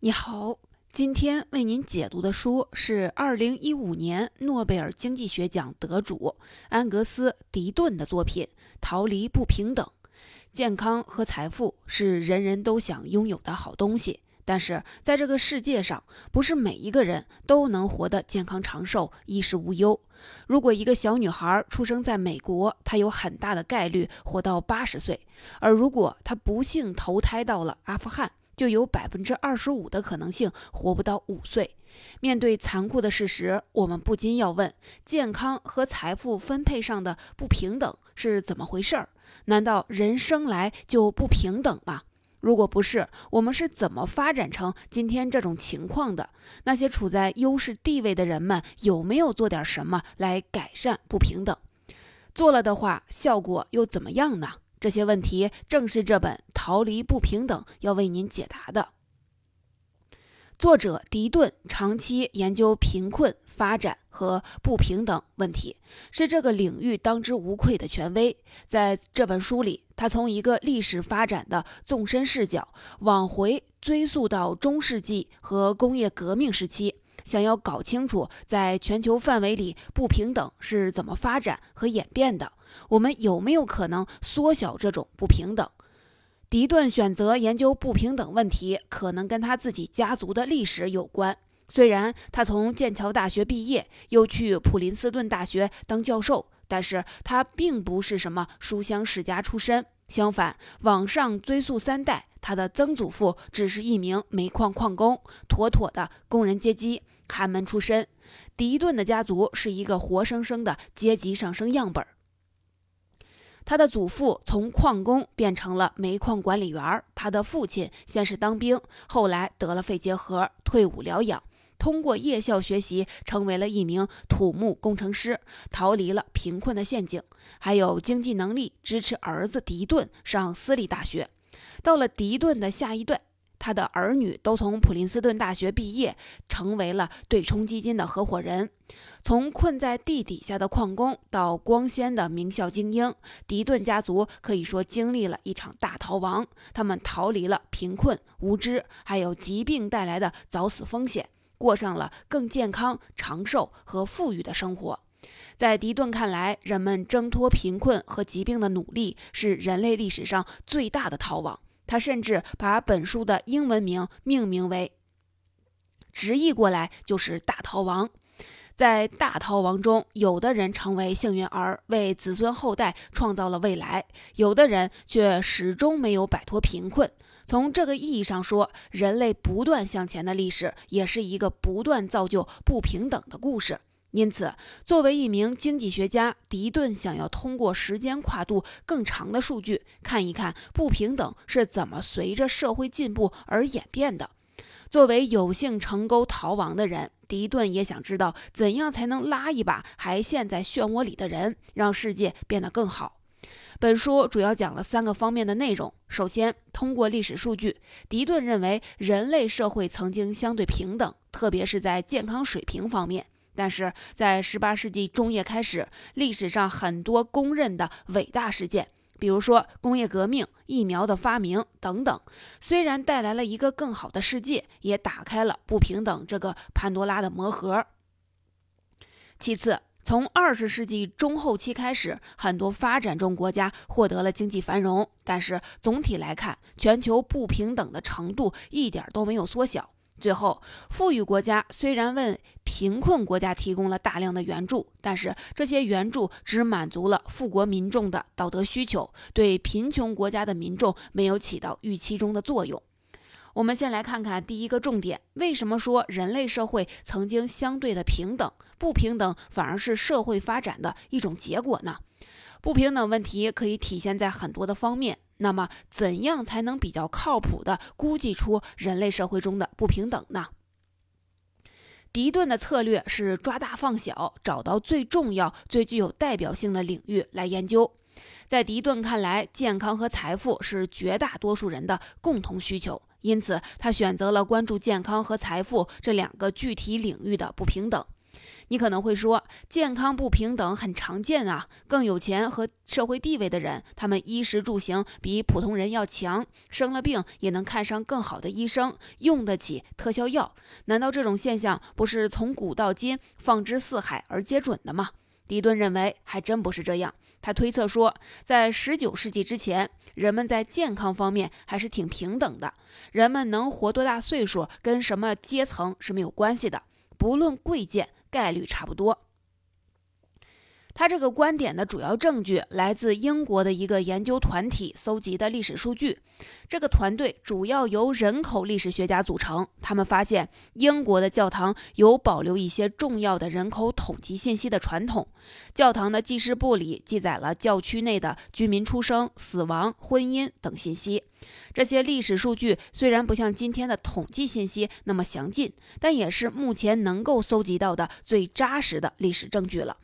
你好，今天为您解读的书是二零一五年诺贝尔经济学奖得主安格斯·迪顿的作品《逃离不平等》。健康和财富是人人都想拥有的好东西，但是在这个世界上，不是每一个人都能活得健康长寿、衣食无忧。如果一个小女孩出生在美国，她有很大的概率活到八十岁；而如果她不幸投胎到了阿富汗，就有百分之二十五的可能性活不到五岁。面对残酷的事实，我们不禁要问：健康和财富分配上的不平等是怎么回事儿？难道人生来就不平等吗？如果不是，我们是怎么发展成今天这种情况的？那些处在优势地位的人们有没有做点什么来改善不平等？做了的话，效果又怎么样呢？这些问题正是这本《逃离不平等》要为您解答的。作者迪顿长期研究贫困、发展和不平等问题，是这个领域当之无愧的权威。在这本书里，他从一个历史发展的纵深视角，往回追溯到中世纪和工业革命时期。想要搞清楚在全球范围里不平等是怎么发展和演变的，我们有没有可能缩小这种不平等？迪顿选择研究不平等问题，可能跟他自己家族的历史有关。虽然他从剑桥大学毕业，又去普林斯顿大学当教授，但是他并不是什么书香世家出身。相反，往上追溯三代，他的曾祖父只是一名煤矿矿工，妥妥的工人阶级。寒门出身，迪顿的家族是一个活生生的阶级上升样本。他的祖父从矿工变成了煤矿管理员，他的父亲先是当兵，后来得了肺结核，退伍疗养，通过夜校学习成为了一名土木工程师，逃离了贫困的陷阱，还有经济能力支持儿子迪顿上私立大学。到了迪顿的下一代。他的儿女都从普林斯顿大学毕业，成为了对冲基金的合伙人。从困在地底下的矿工到光鲜的名校精英，迪顿家族可以说经历了一场大逃亡。他们逃离了贫困、无知，还有疾病带来的早死风险，过上了更健康、长寿和富裕的生活。在迪顿看来，人们挣脱贫困和疾病的努力是人类历史上最大的逃亡。他甚至把本书的英文名命名为，直译过来就是“大逃亡”。在大逃亡中，有的人成为幸运儿，为子孙后代创造了未来；有的人却始终没有摆脱贫困。从这个意义上说，人类不断向前的历史，也是一个不断造就不平等的故事。因此，作为一名经济学家，迪顿想要通过时间跨度更长的数据，看一看不平等是怎么随着社会进步而演变的。作为有幸成功逃亡的人，迪顿也想知道怎样才能拉一把还陷在漩涡里的人，让世界变得更好。本书主要讲了三个方面的内容。首先，通过历史数据，迪顿认为人类社会曾经相对平等，特别是在健康水平方面。但是在十八世纪中叶开始，历史上很多公认的伟大事件，比如说工业革命、疫苗的发明等等，虽然带来了一个更好的世界，也打开了不平等这个潘多拉的魔盒。其次，从二十世纪中后期开始，很多发展中国家获得了经济繁荣，但是总体来看，全球不平等的程度一点都没有缩小。最后，富裕国家虽然为贫困国家提供了大量的援助，但是这些援助只满足了富国民众的道德需求，对贫穷国家的民众没有起到预期中的作用。我们先来看看第一个重点：为什么说人类社会曾经相对的平等，不平等反而是社会发展的一种结果呢？不平等问题可以体现在很多的方面。那么，怎样才能比较靠谱地估计出人类社会中的不平等呢？迪顿的策略是抓大放小，找到最重要、最具有代表性的领域来研究。在迪顿看来，健康和财富是绝大多数人的共同需求，因此他选择了关注健康和财富这两个具体领域的不平等。你可能会说，健康不平等很常见啊，更有钱和社会地位的人，他们衣食住行比普通人要强，生了病也能看上更好的医生，用得起特效药。难道这种现象不是从古到今放之四海而皆准的吗？迪顿认为还真不是这样。他推测说，在19世纪之前，人们在健康方面还是挺平等的，人们能活多大岁数跟什么阶层是没有关系的，不论贵贱。概率差不多。他这个观点的主要证据来自英国的一个研究团体搜集的历史数据。这个团队主要由人口历史学家组成。他们发现，英国的教堂有保留一些重要的人口统计信息的传统。教堂的记事簿里记载了教区内的居民出生、死亡、婚姻等信息。这些历史数据虽然不像今天的统计信息那么详尽，但也是目前能够搜集到的最扎实的历史证据了。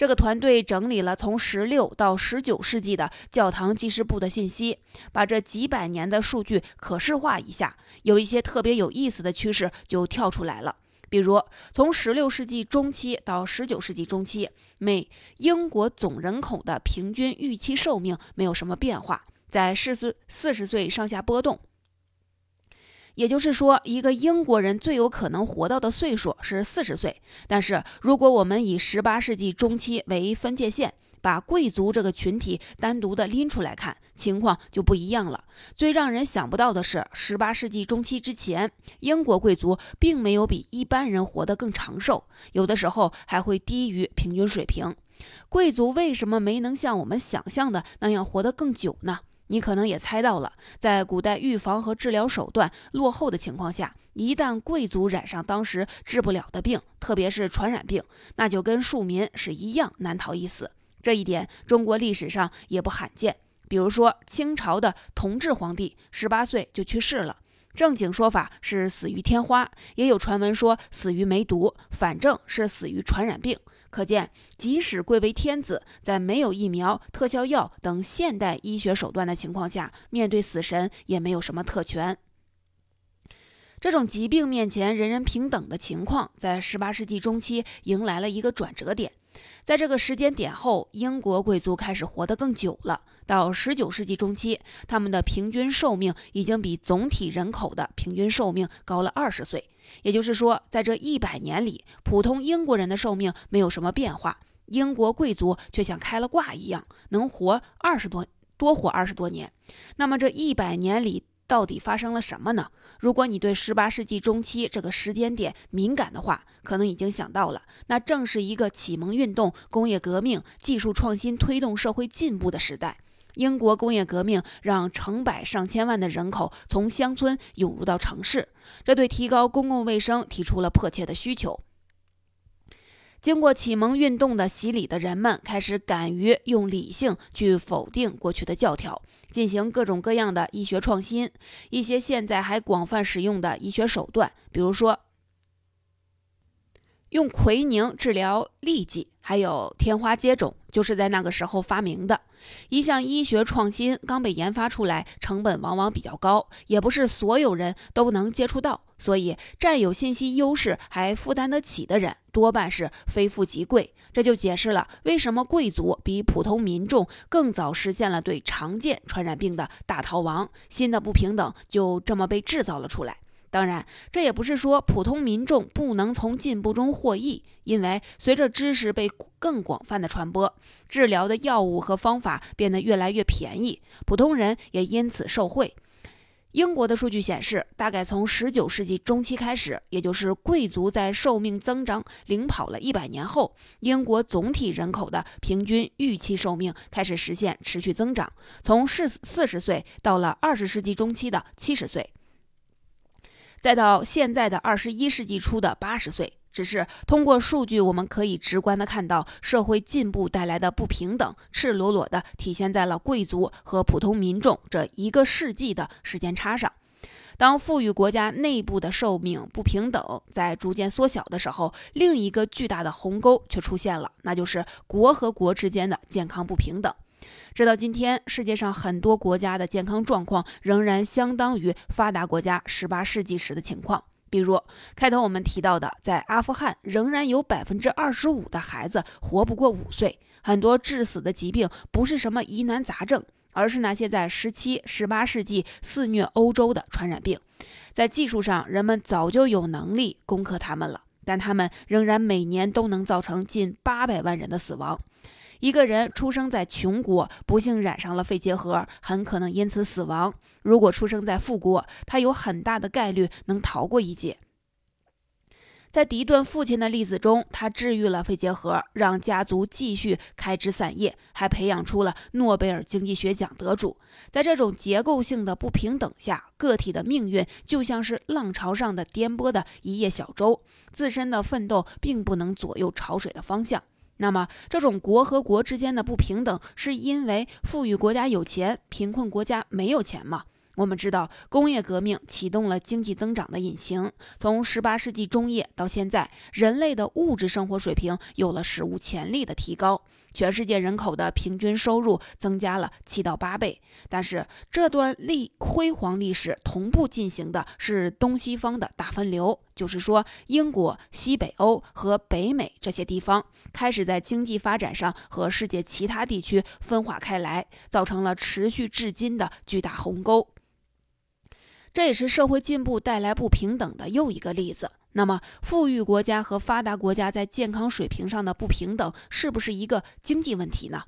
这个团队整理了从十六到十九世纪的教堂记事簿的信息，把这几百年的数据可视化一下，有一些特别有意思的趋势就跳出来了。比如，从十六世纪中期到十九世纪中期，每英国总人口的平均预期寿命没有什么变化，在四十四十岁上下波动。也就是说，一个英国人最有可能活到的岁数是四十岁。但是，如果我们以十八世纪中期为分界线，把贵族这个群体单独的拎出来看，情况就不一样了。最让人想不到的是，十八世纪中期之前，英国贵族并没有比一般人活得更长寿，有的时候还会低于平均水平。贵族为什么没能像我们想象的那样活得更久呢？你可能也猜到了，在古代预防和治疗手段落后的情况下，一旦贵族染上当时治不了的病，特别是传染病，那就跟庶民是一样难逃一死。这一点中国历史上也不罕见。比如说清朝的同治皇帝，十八岁就去世了，正经说法是死于天花，也有传闻说死于梅毒，反正是死于传染病。可见，即使贵为天子，在没有疫苗、特效药等现代医学手段的情况下，面对死神也没有什么特权。这种疾病面前人人平等的情况，在十八世纪中期迎来了一个转折点。在这个时间点后，英国贵族开始活得更久了。到十九世纪中期，他们的平均寿命已经比总体人口的平均寿命高了二十岁。也就是说，在这一百年里，普通英国人的寿命没有什么变化，英国贵族却像开了挂一样，能活二十多多活二十多年。那么这一百年里到底发生了什么呢？如果你对十八世纪中期这个时间点敏感的话，可能已经想到了，那正是一个启蒙运动、工业革命、技术创新推动社会进步的时代。英国工业革命让成百上千万的人口从乡村涌入到城市，这对提高公共卫生提出了迫切的需求。经过启蒙运动的洗礼的人们开始敢于用理性去否定过去的教条，进行各种各样的医学创新。一些现在还广泛使用的医学手段，比如说用奎宁治疗痢疾，还有天花接种，就是在那个时候发明的。一项医学创新刚被研发出来，成本往往比较高，也不是所有人都能接触到，所以占有信息优势还负担得起的人，多半是非富即贵。这就解释了为什么贵族比普通民众更早实现了对常见传染病的大逃亡，新的不平等就这么被制造了出来。当然，这也不是说普通民众不能从进步中获益，因为随着知识被更广泛的传播，治疗的药物和方法变得越来越便宜，普通人也因此受惠。英国的数据显示，大概从19世纪中期开始，也就是贵族在寿命增长领跑了一百年后，英国总体人口的平均预期寿命开始实现持续增长，从四四十岁到了20世纪中期的七十岁。再到现在的二十一世纪初的八十岁，只是通过数据，我们可以直观的看到社会进步带来的不平等，赤裸裸的体现在了贵族和普通民众这一个世纪的时间差上。当富裕国家内部的寿命不平等在逐渐缩小的时候，另一个巨大的鸿沟却出现了，那就是国和国之间的健康不平等。直到今天，世界上很多国家的健康状况仍然相当于发达国家十八世纪时的情况。比如开头我们提到的，在阿富汗仍然有百分之二十五的孩子活不过五岁，很多致死的疾病不是什么疑难杂症，而是那些在十七、十八世纪肆虐欧洲的传染病。在技术上，人们早就有能力攻克它们了，但它们仍然每年都能造成近八百万人的死亡。一个人出生在穷国，不幸染上了肺结核，很可能因此死亡；如果出生在富国，他有很大的概率能逃过一劫。在迪顿父亲的例子中，他治愈了肺结核，让家族继续开枝散叶，还培养出了诺贝尔经济学奖得主。在这种结构性的不平等下，个体的命运就像是浪潮上的颠簸的一叶小舟，自身的奋斗并不能左右潮水的方向。那么，这种国和国之间的不平等，是因为富裕国家有钱，贫困国家没有钱吗？我们知道，工业革命启动了经济增长的引擎。从十八世纪中叶到现在，人类的物质生活水平有了史无前例的提高，全世界人口的平均收入增加了七到八倍。但是，这段历辉煌历史同步进行的是东西方的大分流，就是说，英国、西北欧和北美这些地方开始在经济发展上和世界其他地区分化开来，造成了持续至今的巨大鸿沟。这也是社会进步带来不平等的又一个例子。那么，富裕国家和发达国家在健康水平上的不平等，是不是一个经济问题呢？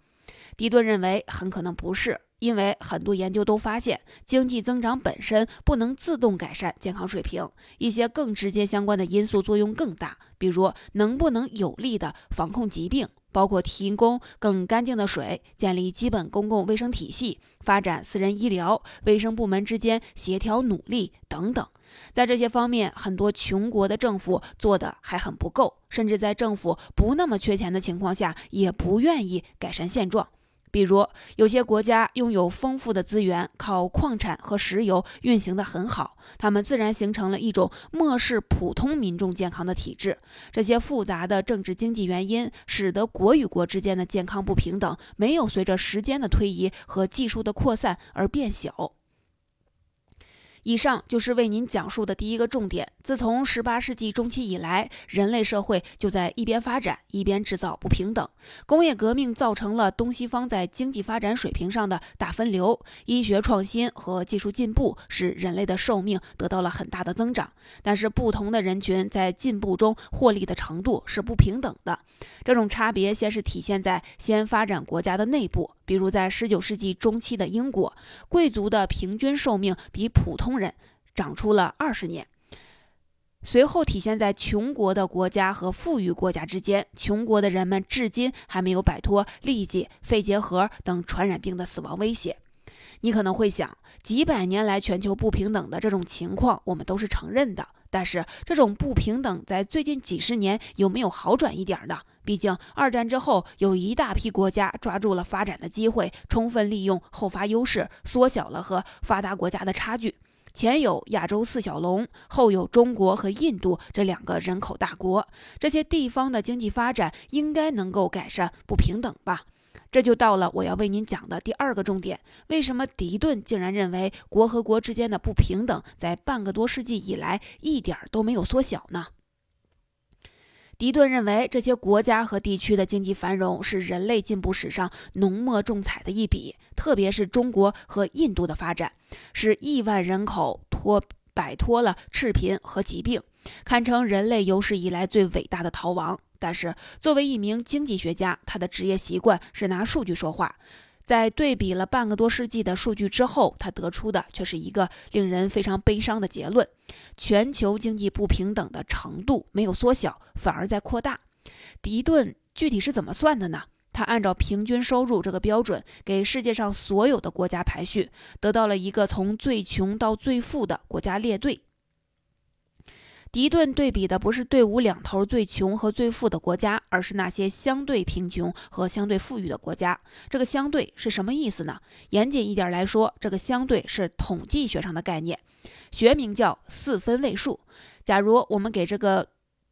迪顿认为，很可能不是。因为很多研究都发现，经济增长本身不能自动改善健康水平，一些更直接相关的因素作用更大。比如，能不能有力的防控疾病，包括提供更干净的水、建立基本公共卫生体系、发展私人医疗、卫生部门之间协调努力等等。在这些方面，很多穷国的政府做的还很不够，甚至在政府不那么缺钱的情况下，也不愿意改善现状。比如，有些国家拥有丰富的资源，靠矿产和石油运行得很好，他们自然形成了一种漠视普通民众健康的体制。这些复杂的政治经济原因，使得国与国之间的健康不平等没有随着时间的推移和技术的扩散而变小。以上就是为您讲述的第一个重点。自从十八世纪中期以来，人类社会就在一边发展一边制造不平等。工业革命造成了东西方在经济发展水平上的大分流，医学创新和技术进步使人类的寿命得到了很大的增长。但是，不同的人群在进步中获利的程度是不平等的。这种差别先是体现在先发展国家的内部。比如，在十九世纪中期的英国，贵族的平均寿命比普通人长出了二十年。随后体现在穷国的国家和富裕国家之间，穷国的人们至今还没有摆脱痢疾、肺结核等传染病的死亡威胁。你可能会想，几百年来全球不平等的这种情况，我们都是承认的。但是，这种不平等在最近几十年有没有好转一点呢？毕竟，二战之后，有一大批国家抓住了发展的机会，充分利用后发优势，缩小了和发达国家的差距。前有亚洲四小龙，后有中国和印度这两个人口大国，这些地方的经济发展应该能够改善不平等吧？这就到了我要为您讲的第二个重点：为什么迪顿竟然认为国和国之间的不平等在半个多世纪以来一点都没有缩小呢？迪顿认为，这些国家和地区的经济繁荣是人类进步史上浓墨重彩的一笔，特别是中国和印度的发展，使亿万人口脱摆脱了赤贫和疾病，堪称人类有史以来最伟大的逃亡。但是，作为一名经济学家，他的职业习惯是拿数据说话。在对比了半个多世纪的数据之后，他得出的却是一个令人非常悲伤的结论：全球经济不平等的程度没有缩小，反而在扩大。迪顿具体是怎么算的呢？他按照平均收入这个标准，给世界上所有的国家排序，得到了一个从最穷到最富的国家列队。迪顿对比的不是队伍两头最穷和最富的国家，而是那些相对贫穷和相对富裕的国家。这个“相对”是什么意思呢？严谨一点来说，这个“相对”是统计学上的概念，学名叫四分位数。假如我们给这个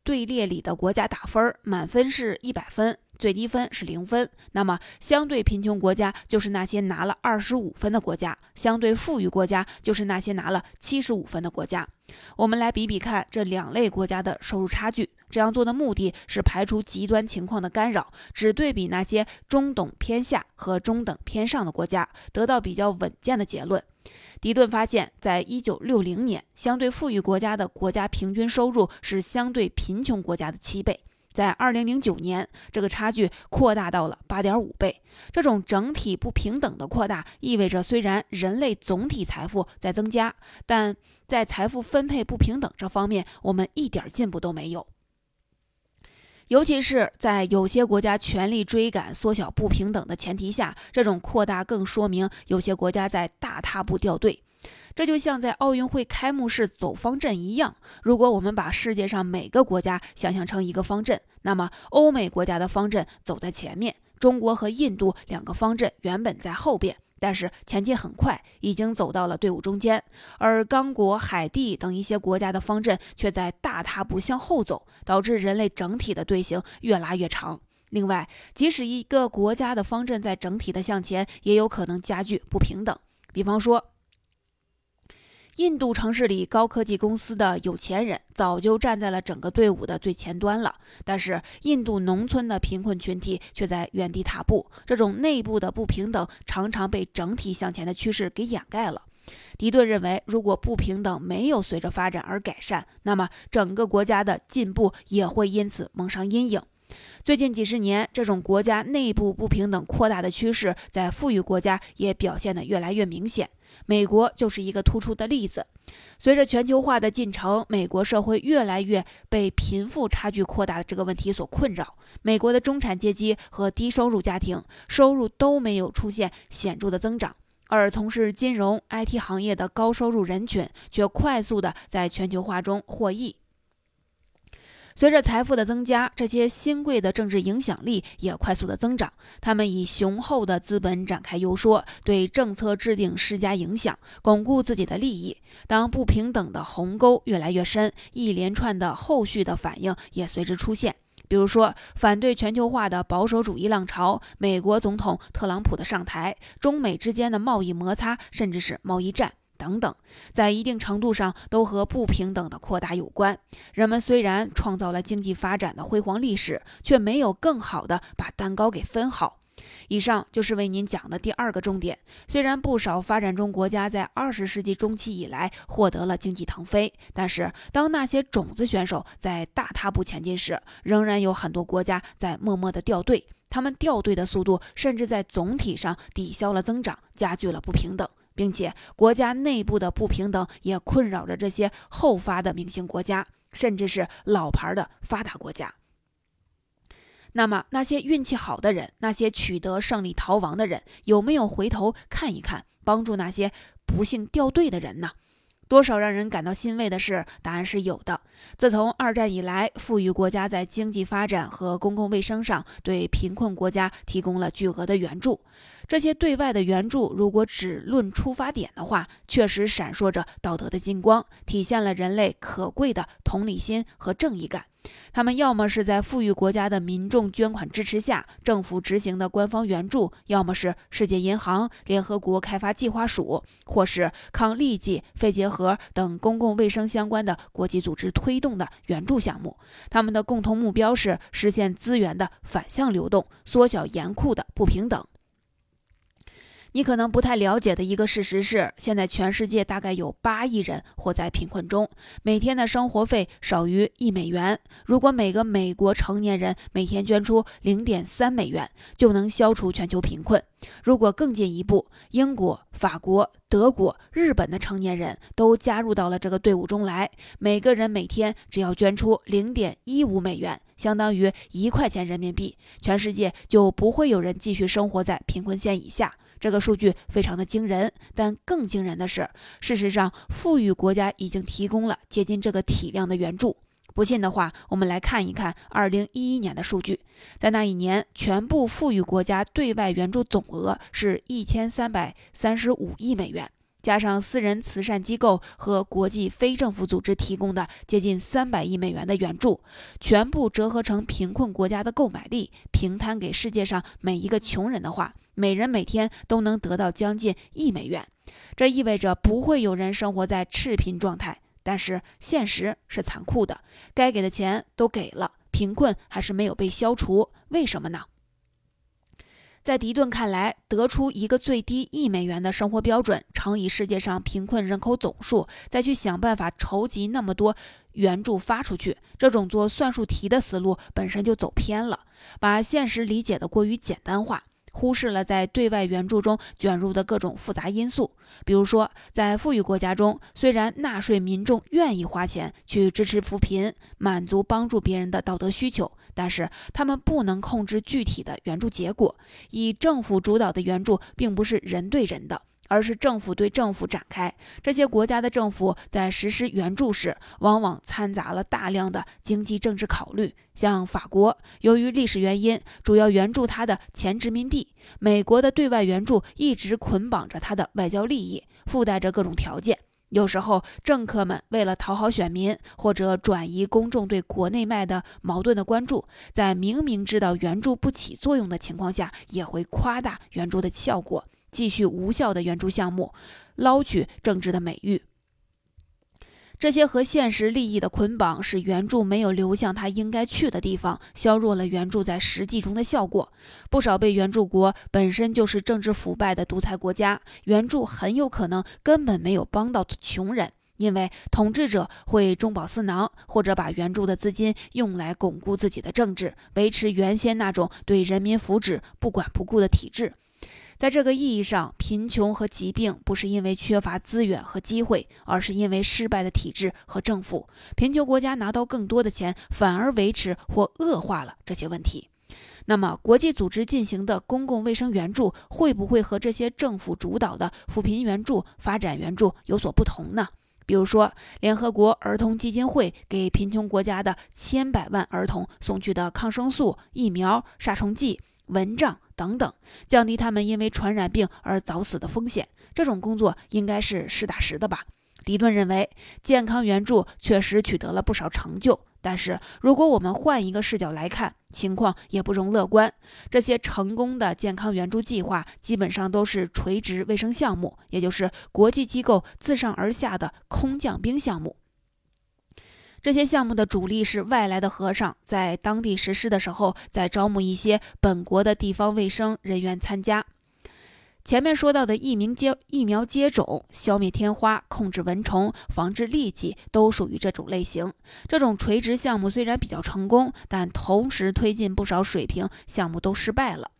队列里的国家打分，满分是一百分，最低分是零分。那么，相对贫穷国家就是那些拿了二十五分的国家，相对富裕国家就是那些拿了七十五分的国家。我们来比比看这两类国家的收入差距。这样做的目的是排除极端情况的干扰，只对比那些中等偏下和中等偏上的国家，得到比较稳健的结论。迪顿发现，在一九六零年，相对富裕国家的国家平均收入是相对贫穷国家的七倍。在二零零九年，这个差距扩大到了八点五倍。这种整体不平等的扩大，意味着虽然人类总体财富在增加，但在财富分配不平等这方面，我们一点进步都没有。尤其是在有些国家全力追赶缩小不平等的前提下，这种扩大更说明有些国家在大踏步掉队。这就像在奥运会开幕式走方阵一样，如果我们把世界上每个国家想象成一个方阵，那么欧美国家的方阵走在前面，中国和印度两个方阵原本在后边。但是前进很快，已经走到了队伍中间，而刚果、海地等一些国家的方阵却在大踏步向后走，导致人类整体的队形越拉越长。另外，即使一个国家的方阵在整体的向前，也有可能加剧不平等。比方说。印度城市里高科技公司的有钱人早就站在了整个队伍的最前端了，但是印度农村的贫困群体却在原地踏步。这种内部的不平等常常被整体向前的趋势给掩盖了。迪顿认为，如果不平等没有随着发展而改善，那么整个国家的进步也会因此蒙上阴影。最近几十年，这种国家内部不平等扩大的趋势，在富裕国家也表现得越来越明显。美国就是一个突出的例子。随着全球化的进程，美国社会越来越被贫富差距扩大的这个问题所困扰。美国的中产阶级和低收入家庭收入都没有出现显著的增长，而从事金融、IT 行业的高收入人群却快速的在全球化中获益。随着财富的增加，这些新贵的政治影响力也快速的增长。他们以雄厚的资本展开游说，对政策制定施加影响，巩固自己的利益。当不平等的鸿沟越来越深，一连串的后续的反应也随之出现。比如说，反对全球化的保守主义浪潮，美国总统特朗普的上台，中美之间的贸易摩擦，甚至是贸易战。等等，在一定程度上都和不平等的扩大有关。人们虽然创造了经济发展的辉煌历史，却没有更好的把蛋糕给分好。以上就是为您讲的第二个重点。虽然不少发展中国家在二十世纪中期以来获得了经济腾飞，但是当那些种子选手在大踏步前进时，仍然有很多国家在默默的掉队。他们掉队的速度，甚至在总体上抵消了增长，加剧了不平等。并且，国家内部的不平等也困扰着这些后发的明星国家，甚至是老牌的发达国家。那么，那些运气好的人，那些取得胜利逃亡的人，有没有回头看一看，帮助那些不幸掉队的人呢？多少让人感到欣慰的是，答案是有的。自从二战以来，富裕国家在经济发展和公共卫生上对贫困国家提供了巨额的援助。这些对外的援助，如果只论出发点的话，确实闪烁着道德的金光，体现了人类可贵的同理心和正义感。他们要么是在富裕国家的民众捐款支持下，政府执行的官方援助，要么是世界银行、联合国开发计划署，或是抗痢疾、肺结核等公共卫生相关的国际组织推动的援助项目。他们的共同目标是实现资源的反向流动，缩小严酷的不平等。你可能不太了解的一个事实是，现在全世界大概有八亿人活在贫困中，每天的生活费少于一美元。如果每个美国成年人每天捐出零点三美元，就能消除全球贫困。如果更进一步，英国、法国、德国、日本的成年人都加入到了这个队伍中来，每个人每天只要捐出零点一五美元，相当于一块钱人民币，全世界就不会有人继续生活在贫困线以下。这个数据非常的惊人，但更惊人的是，事实上，富裕国家已经提供了接近这个体量的援助。不信的话，我们来看一看2011年的数据，在那一年，全部富裕国家对外援助总额是一千三百三十五亿美元。加上私人慈善机构和国际非政府组织提供的接近三百亿美元的援助，全部折合成贫困国家的购买力，平摊给世界上每一个穷人的话，每人每天都能得到将近一美元。这意味着不会有人生活在赤贫状态。但是现实是残酷的，该给的钱都给了，贫困还是没有被消除。为什么呢？在迪顿看来，得出一个最低一美元的生活标准，乘以世界上贫困人口总数，再去想办法筹集那么多援助发出去，这种做算术题的思路本身就走偏了，把现实理解的过于简单化。忽视了在对外援助中卷入的各种复杂因素，比如说，在富裕国家中，虽然纳税民众愿意花钱去支持扶贫，满足帮助别人的道德需求，但是他们不能控制具体的援助结果。以政府主导的援助，并不是人对人的。而是政府对政府展开。这些国家的政府在实施援助时，往往掺杂了大量的经济政治考虑。像法国，由于历史原因，主要援助它的前殖民地；美国的对外援助一直捆绑着它的外交利益，附带着各种条件。有时候，政客们为了讨好选民，或者转移公众对国内外的矛盾的关注，在明明知道援助不起作用的情况下，也会夸大援助的效果。继续无效的援助项目，捞取政治的美誉。这些和现实利益的捆绑，使援助没有流向他应该去的地方，削弱了援助在实际中的效果。不少被援助国本身就是政治腐败的独裁国家，援助很有可能根本没有帮到穷人，因为统治者会中饱私囊，或者把援助的资金用来巩固自己的政治，维持原先那种对人民福祉不管不顾的体制。在这个意义上，贫穷和疾病不是因为缺乏资源和机会，而是因为失败的体制和政府。贫穷国家拿到更多的钱，反而维持或恶化了这些问题。那么，国际组织进行的公共卫生援助会不会和这些政府主导的扶贫援助、发展援助有所不同呢？比如说，联合国儿童基金会给贫穷国家的千百万儿童送去的抗生素、疫苗、杀虫剂。蚊帐等等，降低他们因为传染病而早死的风险。这种工作应该是实打实的吧？迪顿认为，健康援助确实取得了不少成就，但是如果我们换一个视角来看，情况也不容乐观。这些成功的健康援助计划基本上都是垂直卫生项目，也就是国际机构自上而下的空降兵项目。这些项目的主力是外来的和尚，在当地实施的时候，再招募一些本国的地方卫生人员参加。前面说到的疫苗接疫苗接种、消灭天花、控制蚊虫、防治痢疾，都属于这种类型。这种垂直项目虽然比较成功，但同时推进不少水平项目都失败了。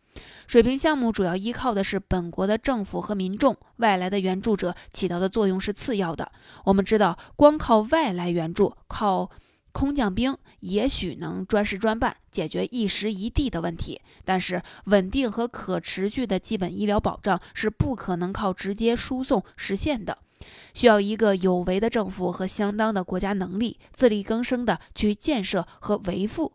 水平项目主要依靠的是本国的政府和民众，外来的援助者起到的作用是次要的。我们知道，光靠外来援助，靠空降兵，也许能专事专办，解决一时一地的问题。但是，稳定和可持续的基本医疗保障是不可能靠直接输送实现的，需要一个有为的政府和相当的国家能力，自力更生的去建设和维护。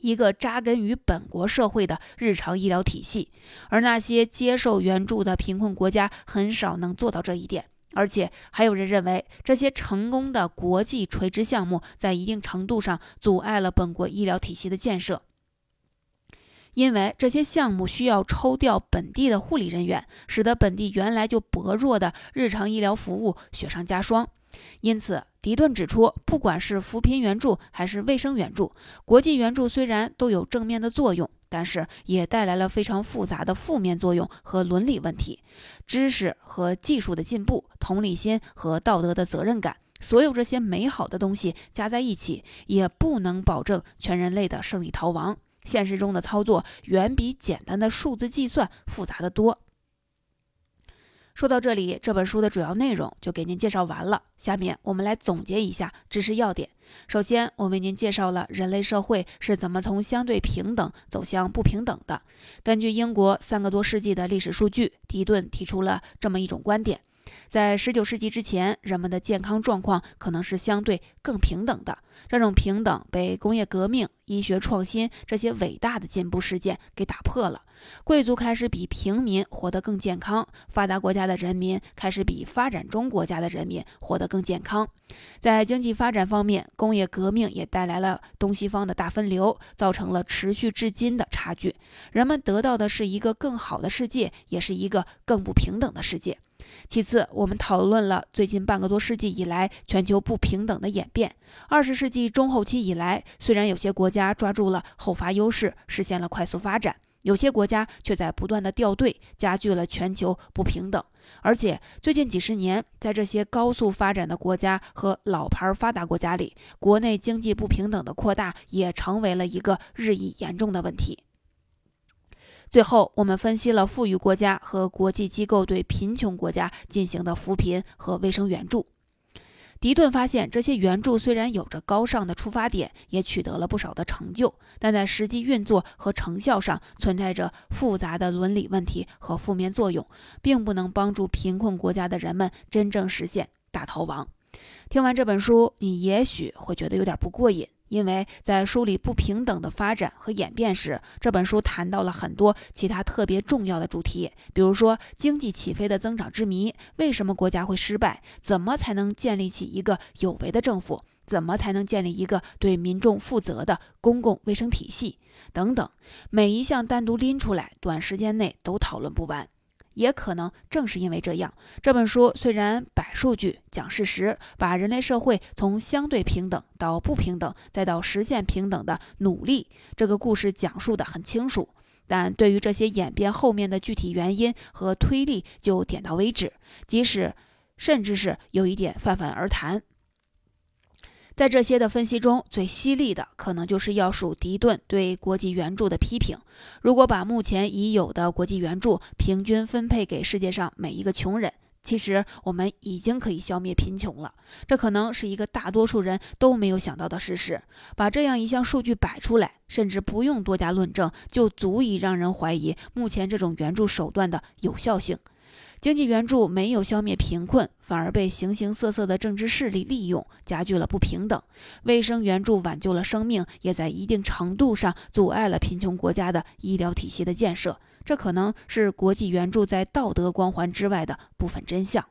一个扎根于本国社会的日常医疗体系，而那些接受援助的贫困国家很少能做到这一点。而且还有人认为，这些成功的国际垂直项目在一定程度上阻碍了本国医疗体系的建设，因为这些项目需要抽调本地的护理人员，使得本地原来就薄弱的日常医疗服务雪上加霜。因此，迪顿指出，不管是扶贫援助还是卫生援助，国际援助虽然都有正面的作用，但是也带来了非常复杂的负面作用和伦理问题。知识和技术的进步、同理心和道德的责任感，所有这些美好的东西加在一起，也不能保证全人类的胜利逃亡。现实中的操作远比简单的数字计算复杂的多。说到这里，这本书的主要内容就给您介绍完了。下面我们来总结一下知识要点。首先，我为您介绍了人类社会是怎么从相对平等走向不平等的。根据英国三个多世纪的历史数据，迪顿提出了这么一种观点：在19世纪之前，人们的健康状况可能是相对更平等的。这种平等被工业革命、医学创新这些伟大的进步事件给打破了。贵族开始比平民活得更健康，发达国家的人民开始比发展中国家的人民活得更健康。在经济发展方面，工业革命也带来了东西方的大分流，造成了持续至今的差距。人们得到的是一个更好的世界，也是一个更不平等的世界。其次，我们讨论了最近半个多世纪以来全球不平等的演变。二十世纪中后期以来，虽然有些国家抓住了后发优势，实现了快速发展。有些国家却在不断的掉队，加剧了全球不平等。而且最近几十年，在这些高速发展的国家和老牌发达国家里，国内经济不平等的扩大也成为了一个日益严重的问题。最后，我们分析了富裕国家和国际机构对贫穷国家进行的扶贫和卫生援助。迪顿发现，这些援助虽然有着高尚的出发点，也取得了不少的成就，但在实际运作和成效上存在着复杂的伦理问题和负面作用，并不能帮助贫困国家的人们真正实现大逃亡。听完这本书，你也许会觉得有点不过瘾。因为在梳理不平等的发展和演变时，这本书谈到了很多其他特别重要的主题，比如说经济起飞的增长之谜，为什么国家会失败，怎么才能建立起一个有为的政府，怎么才能建立一个对民众负责的公共卫生体系？等等，每一项单独拎出来，短时间内都讨论不完。也可能正是因为这样，这本书虽然摆数据、讲事实，把人类社会从相对平等到不平等，再到实现平等的努力这个故事讲述的很清楚，但对于这些演变后面的具体原因和推力，就点到为止，即使甚至是有一点泛泛而谈。在这些的分析中，最犀利的可能就是要数迪顿对国际援助的批评。如果把目前已有的国际援助平均分配给世界上每一个穷人，其实我们已经可以消灭贫穷了。这可能是一个大多数人都没有想到的事实。把这样一项数据摆出来，甚至不用多加论证，就足以让人怀疑目前这种援助手段的有效性。经济援助没有消灭贫困，反而被形形色色的政治势力利用，加剧了不平等。卫生援助挽救了生命，也在一定程度上阻碍了贫穷国家的医疗体系的建设。这可能是国际援助在道德光环之外的部分真相。